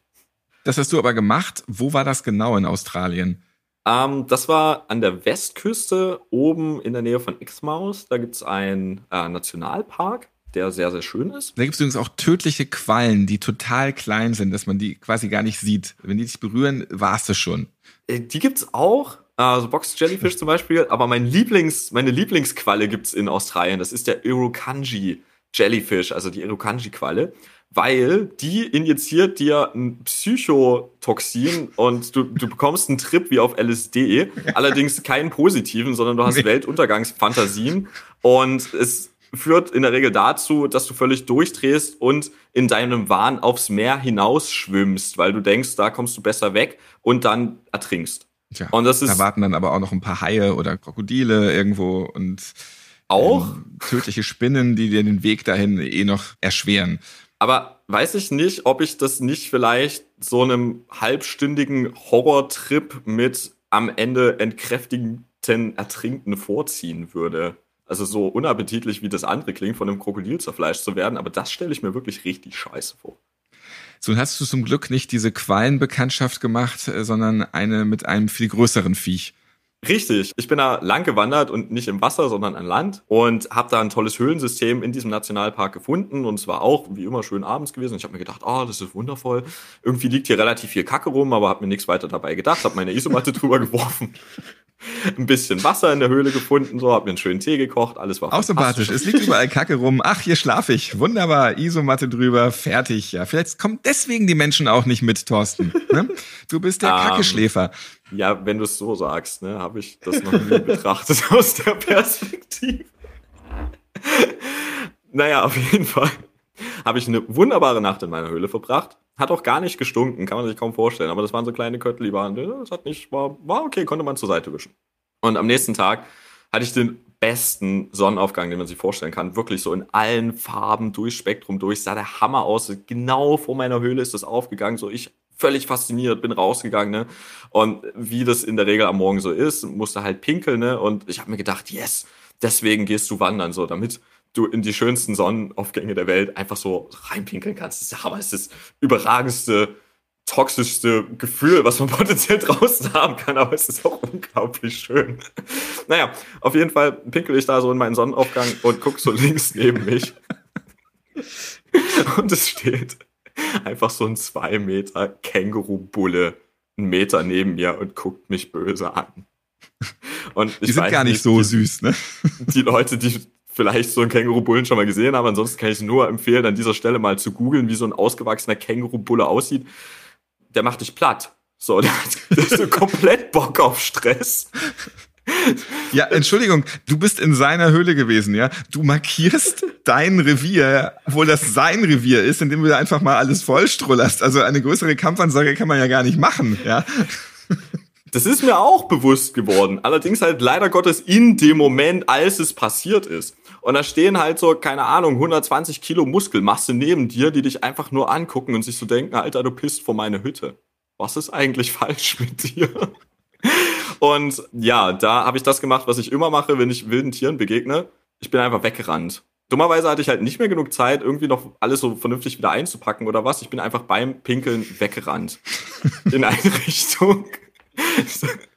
Das hast du aber gemacht. Wo war das genau in Australien? Ähm, das war an der Westküste, oben in der Nähe von Exmouth. Da gibt es einen äh, Nationalpark, der sehr, sehr schön ist. Da gibt es übrigens auch tödliche Quallen, die total klein sind, dass man die quasi gar nicht sieht. Wenn die dich berühren, warst du schon. Äh, die gibt's auch. Also Box Jellyfish zum Beispiel. Aber mein Lieblings, meine Lieblingsqualle gibt's in Australien. Das ist der Irukandji Jellyfish, also die Irukandji-Qualle weil die injiziert dir ein Psychotoxin und du, du bekommst einen Trip wie auf LSD, allerdings keinen positiven, sondern du hast nee. Weltuntergangsfantasien und es führt in der Regel dazu, dass du völlig durchdrehst und in deinem Wahn aufs Meer hinausschwimmst, weil du denkst, da kommst du besser weg und dann ertrinkst. Tja, und das ist, da warten dann aber auch noch ein paar Haie oder Krokodile irgendwo und auch ähm, tödliche Spinnen, die dir den Weg dahin eh noch erschweren. Aber weiß ich nicht, ob ich das nicht vielleicht so einem halbstündigen Horrortrip mit am Ende entkräftigten Ertrinken vorziehen würde. Also so unappetitlich, wie das andere klingt, von einem Krokodil zerfleischt zu werden, aber das stelle ich mir wirklich richtig scheiße vor. So hast du zum Glück nicht diese Qualenbekanntschaft gemacht, äh, sondern eine mit einem viel größeren Viech. Richtig. Ich bin da lang gewandert und nicht im Wasser, sondern an Land und habe da ein tolles Höhlensystem in diesem Nationalpark gefunden und es war auch wie immer schön abends gewesen. Ich habe mir gedacht, oh, das ist wundervoll. Irgendwie liegt hier relativ viel Kacke rum, aber habe mir nichts weiter dabei gedacht, habe meine Isomatte drüber geworfen. ein bisschen Wasser in der Höhle gefunden, so, hab mir einen schönen Tee gekocht, alles war Auch sympathisch. Es liegt überall Kacke rum. Ach, hier schlafe ich. Wunderbar. Isomatte drüber, fertig. Ja, vielleicht kommen deswegen die Menschen auch nicht mit, Thorsten. Ne? Du bist der um, ähm, Kackeschläfer. Ja, wenn du es so sagst, ne, habe ich das noch nie betrachtet aus der Perspektive. naja, auf jeden Fall habe ich eine wunderbare Nacht in meiner Höhle verbracht. Hat auch gar nicht gestunken, kann man sich kaum vorstellen. Aber das waren so kleine Köttel, die waren, das hat nicht, war, war okay, konnte man zur Seite wischen. Und am nächsten Tag hatte ich den besten Sonnenaufgang, den man sich vorstellen kann. Wirklich so in allen Farben, durch Spektrum durch. Sah der Hammer aus. Genau vor meiner Höhle ist das aufgegangen. So ich völlig fasziniert, bin rausgegangen, ne? Und wie das in der Regel am Morgen so ist, musste halt pinkeln, ne? Und ich habe mir gedacht, yes, deswegen gehst du wandern, so, damit du in die schönsten Sonnenaufgänge der Welt einfach so reinpinkeln kannst. Das ist, aber es ist das überragendste, toxischste Gefühl, was man potenziell draußen haben kann, aber es ist auch unglaublich schön. Naja, auf jeden Fall pinkel ich da so in meinen Sonnenaufgang und guck so links neben mich. Und es steht einfach so ein zwei Meter Känguru-Bulle einen Meter neben mir und guckt mich böse an. Und ich die sind gar nicht, nicht so die, süß, ne? Die Leute, die vielleicht so einen Känguru-Bullen schon mal gesehen haben, ansonsten kann ich nur empfehlen, an dieser Stelle mal zu googeln, wie so ein ausgewachsener Känguru-Bulle aussieht. Der macht dich platt. So, der hat so komplett Bock auf Stress. Ja, Entschuldigung, du bist in seiner Höhle gewesen, ja? Du markierst dein Revier, obwohl das sein Revier ist, indem du da einfach mal alles vollstrullerst. Also eine größere Kampfansage kann man ja gar nicht machen, ja? Das ist mir auch bewusst geworden. Allerdings halt leider Gottes in dem Moment, als es passiert ist. Und da stehen halt so, keine Ahnung, 120 Kilo Muskelmasse neben dir, die dich einfach nur angucken und sich so denken, Alter, du pisst vor meine Hütte. Was ist eigentlich falsch mit dir? Und ja, da habe ich das gemacht, was ich immer mache, wenn ich wilden Tieren begegne. Ich bin einfach weggerannt. Dummerweise hatte ich halt nicht mehr genug Zeit, irgendwie noch alles so vernünftig wieder einzupacken oder was. Ich bin einfach beim Pinkeln weggerannt. In eine Richtung.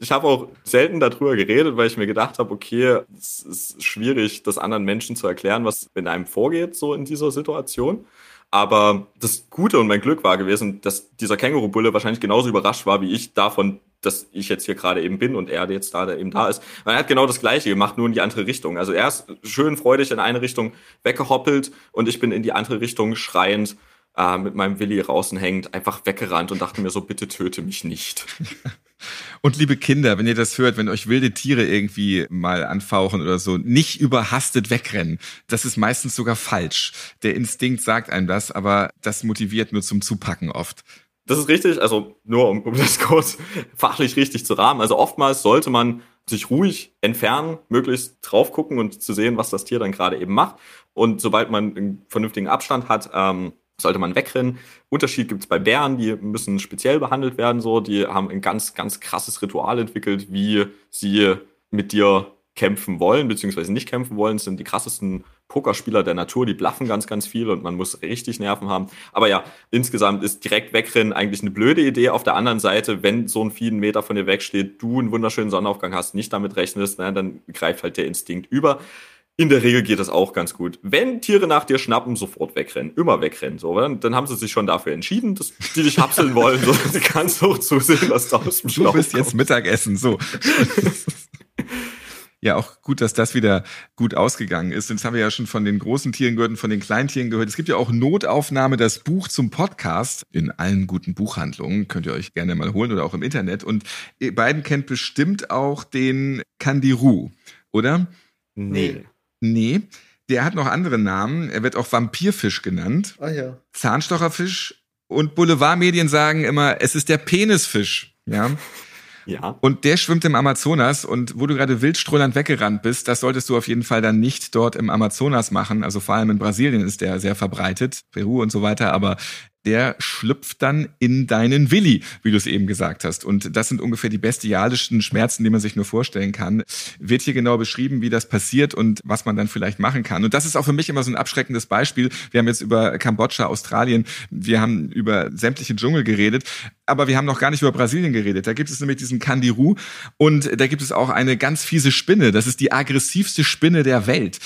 Ich habe auch selten darüber geredet, weil ich mir gedacht habe, okay, es ist schwierig, das anderen Menschen zu erklären, was in einem vorgeht, so in dieser Situation. Aber das Gute und mein Glück war gewesen, dass dieser Känguru-Bulle wahrscheinlich genauso überrascht war wie ich davon, dass ich jetzt hier gerade eben bin und er jetzt da eben da ist. Man hat genau das Gleiche gemacht, nur in die andere Richtung. Also er ist schön freudig in eine Richtung weggehoppelt und ich bin in die andere Richtung schreiend äh, mit meinem Willi draußen hängend einfach weggerannt und dachte mir so, bitte töte mich nicht. Und liebe Kinder, wenn ihr das hört, wenn euch wilde Tiere irgendwie mal anfauchen oder so, nicht überhastet wegrennen. Das ist meistens sogar falsch. Der Instinkt sagt einem das, aber das motiviert nur zum Zupacken oft. Das ist richtig, also nur um, um das kurz fachlich richtig zu rahmen. Also oftmals sollte man sich ruhig entfernen, möglichst drauf gucken und zu sehen, was das Tier dann gerade eben macht. Und sobald man einen vernünftigen Abstand hat, ähm, sollte man wegrennen. Unterschied gibt es bei Bären, die müssen speziell behandelt werden, so. Die haben ein ganz, ganz krasses Ritual entwickelt, wie sie mit dir kämpfen wollen, beziehungsweise nicht kämpfen wollen. Das sind die krassesten Pokerspieler der Natur, die bluffen ganz, ganz viel und man muss richtig Nerven haben. Aber ja, insgesamt ist direkt wegrennen eigentlich eine blöde Idee. Auf der anderen Seite, wenn so ein Vieh einen Meter von dir wegsteht, du einen wunderschönen Sonnenaufgang hast, nicht damit rechnest, ne, dann greift halt der Instinkt über. In der Regel geht das auch ganz gut. Wenn Tiere nach dir schnappen, sofort wegrennen. Immer wegrennen. So, dann, dann haben sie sich schon dafür entschieden, dass die dich hapseln wollen. So, du kannst auch zusehen, was da aus dem Schlauch Du bist kommt. jetzt Mittagessen, so. ja, auch gut, dass das wieder gut ausgegangen ist. Jetzt haben wir ja schon von den großen Tieren gehört und von den kleinen Tieren gehört. Es gibt ja auch Notaufnahme, das Buch zum Podcast in allen guten Buchhandlungen. Könnt ihr euch gerne mal holen oder auch im Internet. Und ihr beiden kennt bestimmt auch den Kandiru, oder? Nee. Nee, der hat noch andere Namen. Er wird auch Vampirfisch genannt. Ah ja. Zahnstocherfisch. Und Boulevardmedien sagen immer, es ist der Penisfisch. Ja. Ja. Und der schwimmt im Amazonas und wo du gerade wildströland weggerannt bist, das solltest du auf jeden Fall dann nicht dort im Amazonas machen. Also vor allem in Brasilien ist der sehr verbreitet, Peru und so weiter, aber der schlüpft dann in deinen Willi, wie du es eben gesagt hast. Und das sind ungefähr die bestialischsten Schmerzen, die man sich nur vorstellen kann. Wird hier genau beschrieben, wie das passiert und was man dann vielleicht machen kann. Und das ist auch für mich immer so ein abschreckendes Beispiel. Wir haben jetzt über Kambodscha, Australien, wir haben über sämtliche Dschungel geredet, aber wir haben noch gar nicht über Brasilien geredet. Da gibt es nämlich diesen Kandiru und da gibt es auch eine ganz fiese Spinne. Das ist die aggressivste Spinne der Welt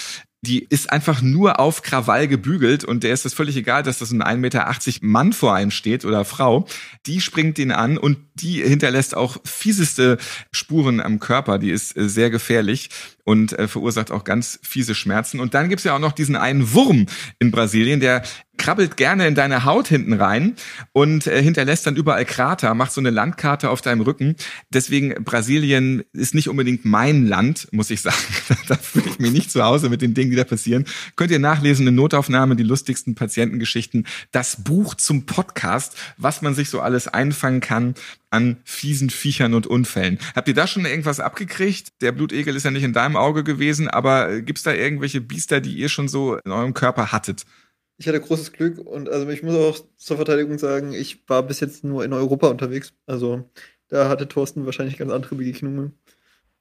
die ist einfach nur auf Krawall gebügelt und der ist es völlig egal, dass das ein 1,80 Meter Mann vor einem steht oder Frau. Die springt ihn an und die hinterlässt auch fieseste Spuren am Körper. Die ist äh, sehr gefährlich und äh, verursacht auch ganz fiese Schmerzen. Und dann gibt's ja auch noch diesen einen Wurm in Brasilien, der krabbelt gerne in deine Haut hinten rein und äh, hinterlässt dann überall Krater, macht so eine Landkarte auf deinem Rücken. Deswegen Brasilien ist nicht unbedingt mein Land, muss ich sagen. da fühle ich mich nicht zu Hause mit den Dingen, die da passieren. Könnt ihr nachlesen in Notaufnahme, die lustigsten Patientengeschichten, das Buch zum Podcast, was man sich so alles einfangen kann an fiesen Viechern und Unfällen. Habt ihr da schon irgendwas abgekriegt? Der Blutegel ist ja nicht in deinem Auge gewesen, aber gibt's da irgendwelche Biester, die ihr schon so in eurem Körper hattet? Ich hatte großes Glück und also ich muss auch zur Verteidigung sagen, ich war bis jetzt nur in Europa unterwegs. Also da hatte Thorsten wahrscheinlich ganz andere Begegnungen.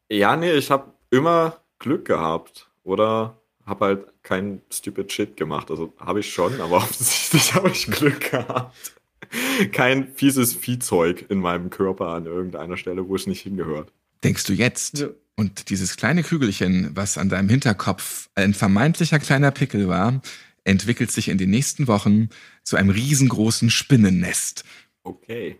Ja, nee, ich habe immer Glück gehabt oder habe halt kein stupid Shit gemacht. Also habe ich schon, aber offensichtlich habe ich Glück gehabt. Kein fieses Viehzeug in meinem Körper an irgendeiner Stelle, wo es nicht hingehört. Denkst du jetzt? Ja. Und dieses kleine Kügelchen, was an deinem Hinterkopf ein vermeintlicher kleiner Pickel war, entwickelt sich in den nächsten Wochen zu einem riesengroßen Spinnennest. Okay.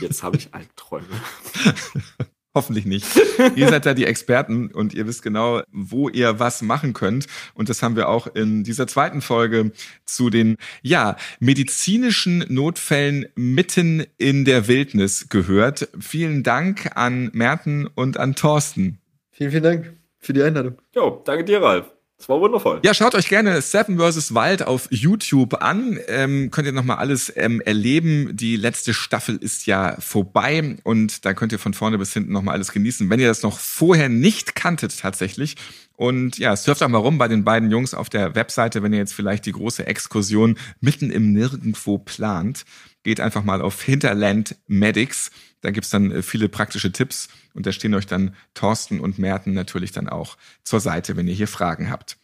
Jetzt habe ich Albträume. Hoffentlich nicht. ihr seid da die Experten und ihr wisst genau, wo ihr was machen könnt. Und das haben wir auch in dieser zweiten Folge zu den, ja, medizinischen Notfällen mitten in der Wildnis gehört. Vielen Dank an Merten und an Thorsten. Vielen, vielen Dank für die Einladung. Jo, danke dir, Ralf. Das war wundervoll. Ja, schaut euch gerne Seven vs. Wild auf YouTube an. Ähm, könnt ihr nochmal alles ähm, erleben. Die letzte Staffel ist ja vorbei und da könnt ihr von vorne bis hinten nochmal alles genießen, wenn ihr das noch vorher nicht kanntet tatsächlich. Und ja, surft auch mal rum bei den beiden Jungs auf der Webseite, wenn ihr jetzt vielleicht die große Exkursion mitten im Nirgendwo plant. Geht einfach mal auf Hinterland Medics. Da gibt's dann äh, viele praktische Tipps und da stehen euch dann Thorsten und Merten natürlich dann auch zur Seite, wenn ihr hier Fragen habt.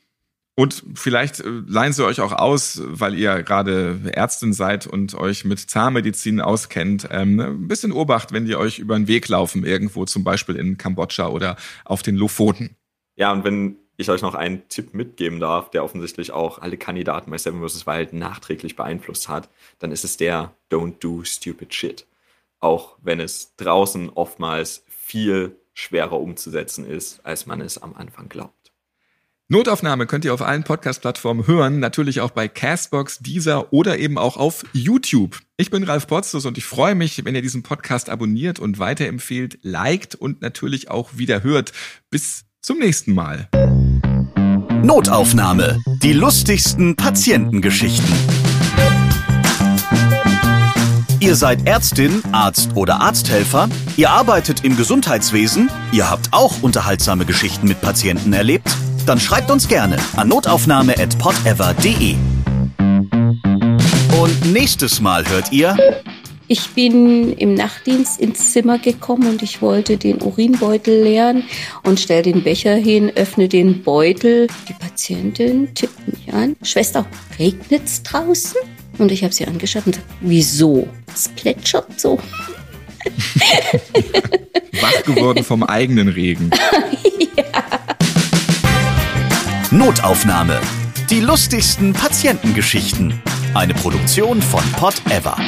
Und vielleicht äh, leihen sie euch auch aus, weil ihr gerade Ärztin seid und euch mit Zahnmedizin auskennt. Ähm, ein bisschen Obacht, wenn die euch über den Weg laufen, irgendwo zum Beispiel in Kambodscha oder auf den Lofoten. Ja, und wenn ich euch noch einen Tipp mitgeben darf, der offensichtlich auch alle Kandidaten bei Seven vs. Wild nachträglich beeinflusst hat, dann ist es der Don't do stupid shit auch wenn es draußen oftmals viel schwerer umzusetzen ist, als man es am Anfang glaubt. Notaufnahme könnt ihr auf allen Podcast-Plattformen hören, natürlich auch bei Castbox, Deezer oder eben auch auf YouTube. Ich bin Ralf Potzus und ich freue mich, wenn ihr diesen Podcast abonniert und weiterempfehlt, liked und natürlich auch wieder hört. Bis zum nächsten Mal. Notaufnahme. Die lustigsten Patientengeschichten. Ihr seid Ärztin, Arzt oder Arzthelfer, ihr arbeitet im Gesundheitswesen, ihr habt auch unterhaltsame Geschichten mit Patienten erlebt, dann schreibt uns gerne an notaufnahme@podever.de. Und nächstes Mal hört ihr ich bin im Nachtdienst ins Zimmer gekommen und ich wollte den Urinbeutel leeren und stell den Becher hin, öffne den Beutel. Die Patientin tippt mich an. Schwester, regnet's draußen? Und ich habe sie angeschaut und gesagt, wieso? Es plätschert so. Wach geworden vom eigenen Regen. ja. Notaufnahme. Die lustigsten Patientengeschichten. Eine Produktion von Pot Ever.